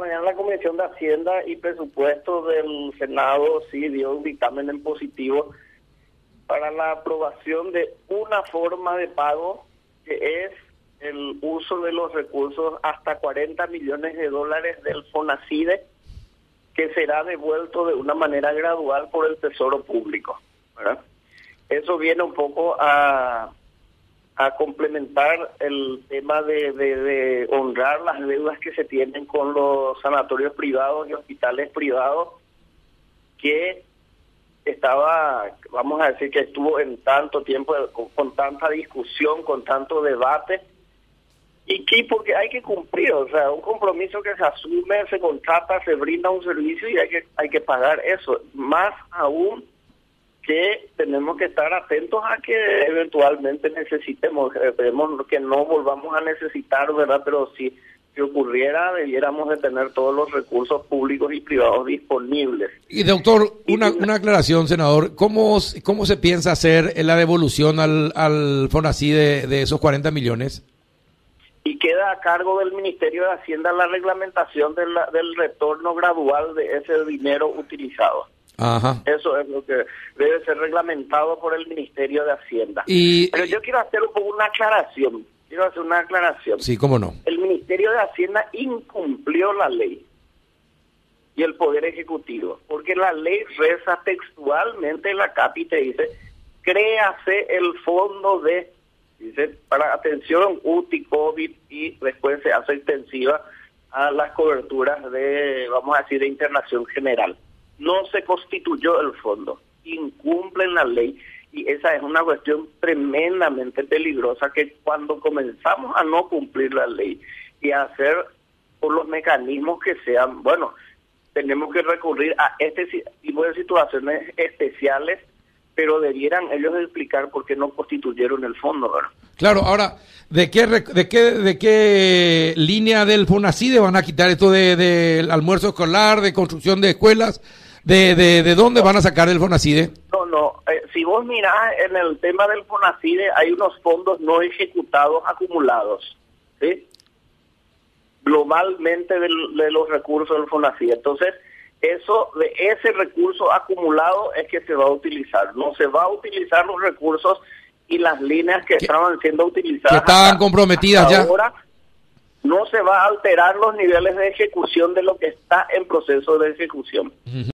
mañana la Comisión de Hacienda y Presupuesto del Senado sí dio un dictamen en positivo para la aprobación de una forma de pago que es el uso de los recursos hasta 40 millones de dólares del FONACIDE que será devuelto de una manera gradual por el Tesoro Público. Eso viene un poco a a complementar el tema de, honrar las deudas que se tienen con los sanatorios privados y hospitales privados que estaba, vamos a decir que estuvo en tanto tiempo con, tanta discusión, con tanto debate y que porque hay que cumplir, o sea, un compromiso que se asume, se contrata, se brinda un servicio y hay que hay que pagar eso, más aún que tenemos que estar atentos a que eventualmente necesitemos, esperemos que no volvamos a necesitar, ¿verdad? Pero si, si ocurriera, debiéramos de tener todos los recursos públicos y privados disponibles. Y doctor, una, una aclaración, senador, ¿cómo, ¿cómo se piensa hacer la devolución al, al FONACI de, de esos 40 millones? y queda a cargo del Ministerio de Hacienda la reglamentación del retorno gradual de ese dinero utilizado. Eso es lo que debe ser reglamentado por el Ministerio de Hacienda. Pero yo quiero hacer un poco una aclaración. Quiero hacer una aclaración. Sí, cómo no. El Ministerio de Hacienda incumplió la ley y el Poder Ejecutivo, porque la ley reza textualmente en la CAPI te dice, créase el fondo de, dice, para atención UTI, COVID y después se hace extensiva a las coberturas de, vamos a decir, de internación general no se constituyó el fondo, incumplen la ley y esa es una cuestión tremendamente peligrosa que cuando comenzamos a no cumplir la ley y a hacer por los mecanismos que sean, bueno, tenemos que recurrir a este tipo de situaciones especiales, pero debieran ellos explicar por qué no constituyeron el fondo, ¿verdad? Claro, ahora, ¿de qué, de qué, de qué línea del FONACIDE van a quitar esto del de, almuerzo escolar, de construcción de escuelas? ¿De, de, de dónde van a sacar el FONACIDE? No, no. Eh, si vos mirás en el tema del FONACIDE, hay unos fondos no ejecutados acumulados, ¿sí? Globalmente de los recursos del FONACIDE. Entonces, eso de ese recurso acumulado es que se va a utilizar. No se va a utilizar los recursos y las líneas que estaban siendo utilizadas. Que estaban comprometidas ya. Ahora, no se va a alterar los niveles de ejecución de lo que está en proceso de ejecución.